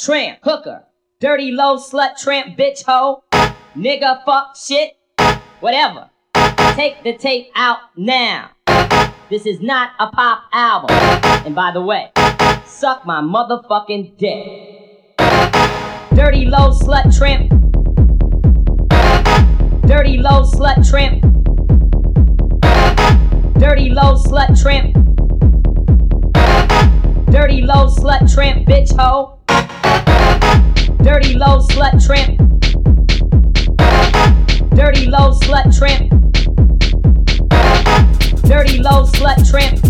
tramp, hooker, dirty low slut, tramp, bitch, hoe, nigga, fuck, shit, whatever. Take the tape out now. This is not a pop album. And by the way, suck my motherfucking dick. Dirty low slut tramp. Dirty low slut tramp. Dirty low slut tramp. Dirty low slut tramp bitch hoe. Dirty low slut tramp. Dirty low slut tramp. Dirty low slut tramp.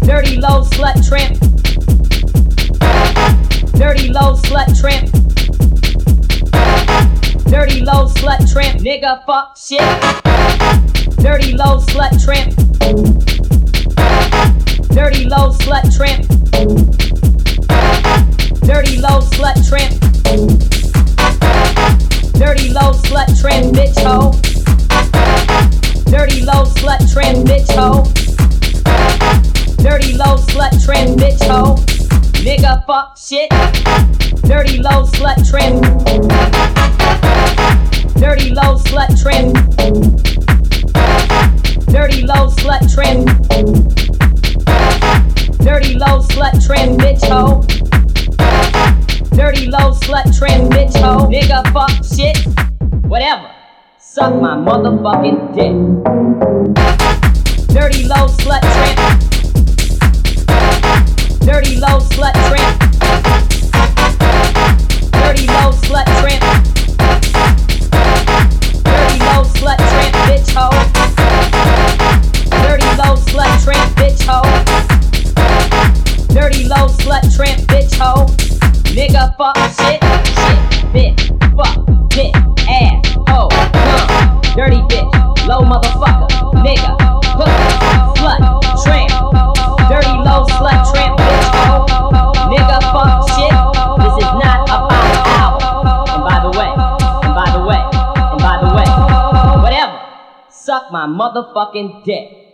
Dirty low slut tramp. Dirty low slut tramp. Dirty low slut tramp. Nigga fuck shit. Dirty low slut tramp. Dirty low slut tramp. Dirty low slut tramp. Dirty low slut tramp bitch hoe. Dirty low slut tramp bitch hoe. Dirty low slut tramp bitch hoe. Nigga fuck shit. Dirty low slut tramp. Dirty low slut tramp. Dirty low slut tramp. Dirty low slut tramp bitch hoe. Dirty low slut tramp bitch hoe. Nigga fuck shit. Whatever. Suck my motherfucking dick. Dirty low slut tramp. Dirty low slut tramp. Dirty low slut tramp. Dirty low slut tramp bitch hoe. Dirty low slut tramp bitch hoe. Dirty low slut tramp bitch hoe. Nigga fuck shit, shit, bitch, fuck, bitch, ass, hoe, cum, dirty bitch, low motherfucker, nigga, hook, slut, tramp, dirty low slut tramp bitch hoe. Nigga fuck shit. This is not a pop album. And by the way, and by the way, and by the way, whatever. Suck my motherfucking dick.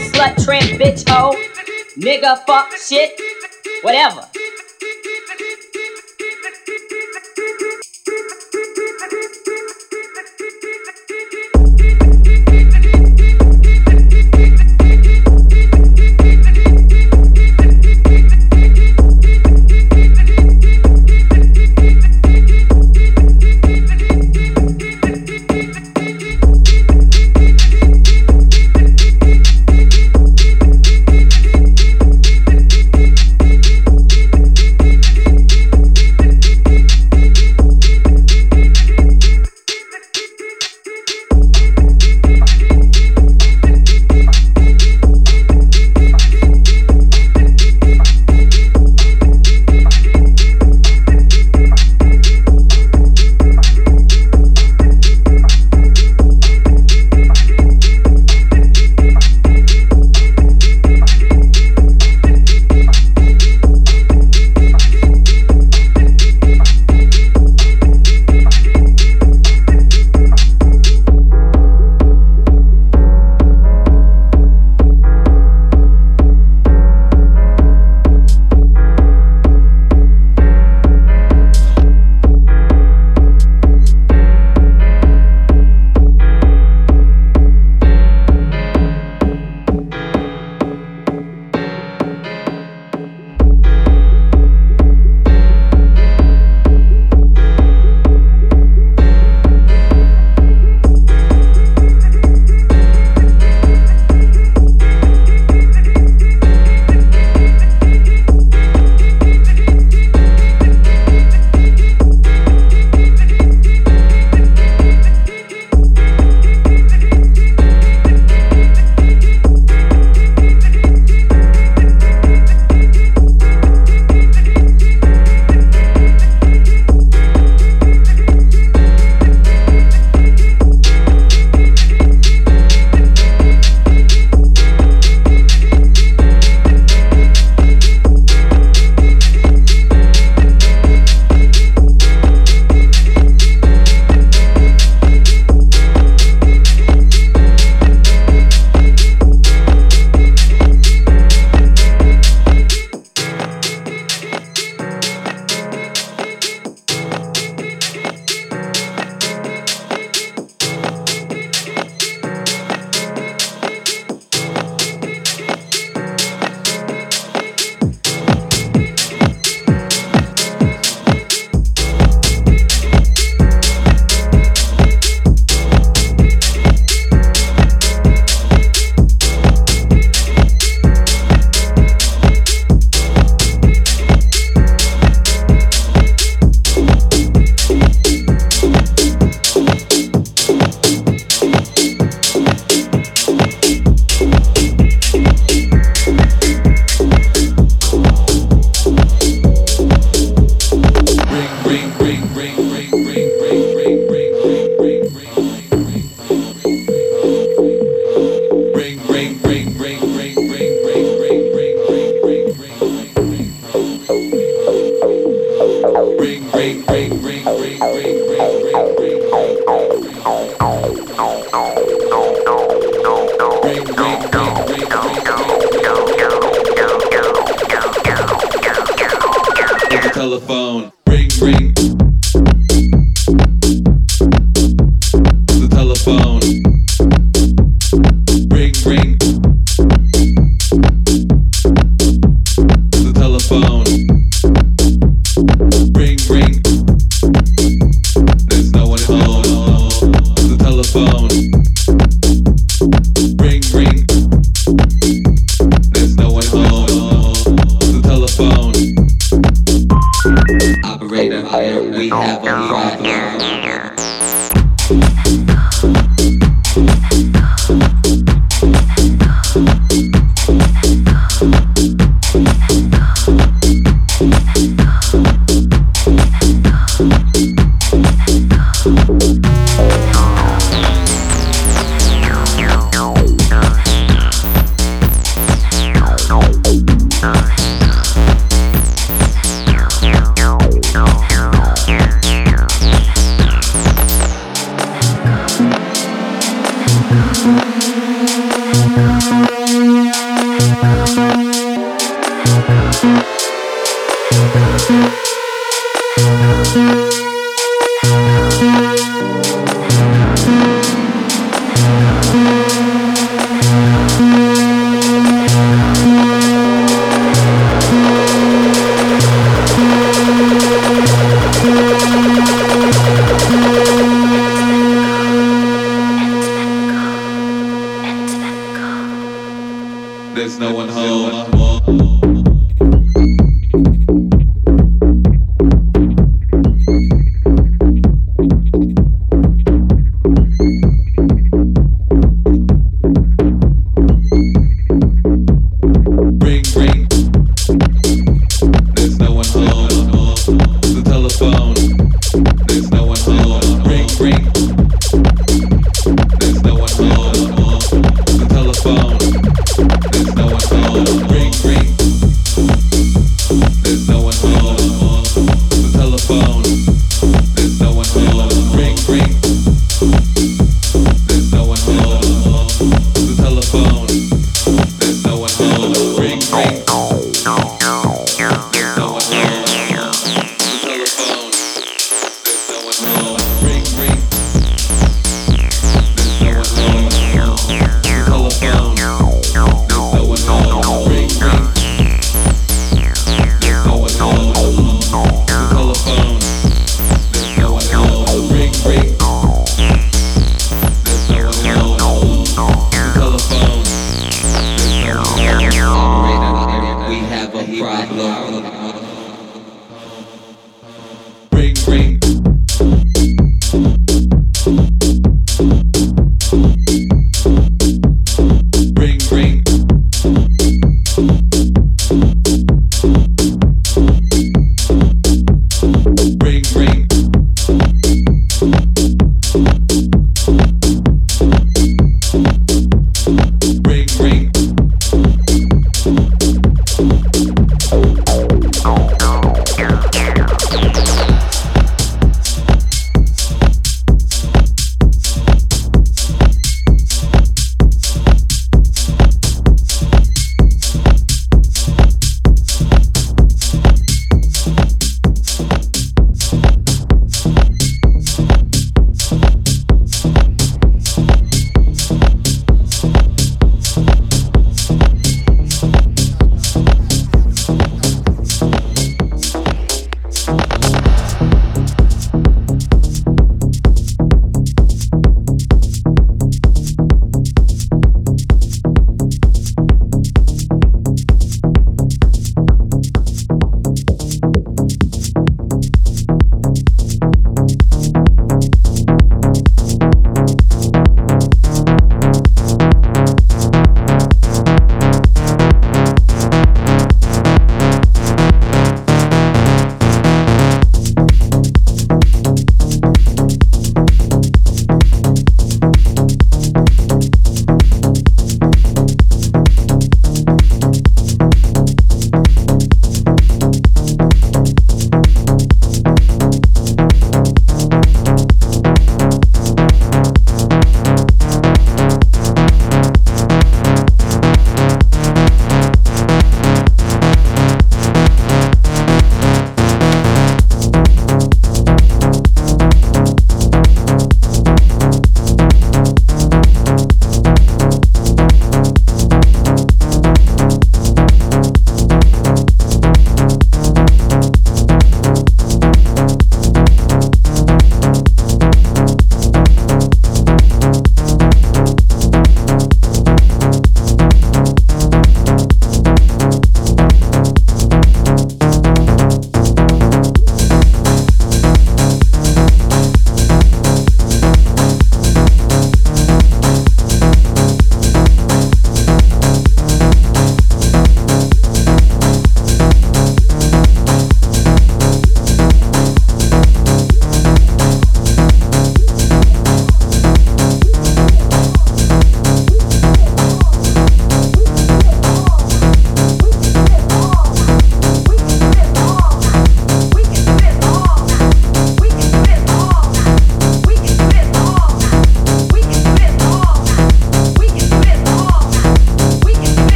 Slut tramp bitch hoe. Nigga fuck shit. Whatever.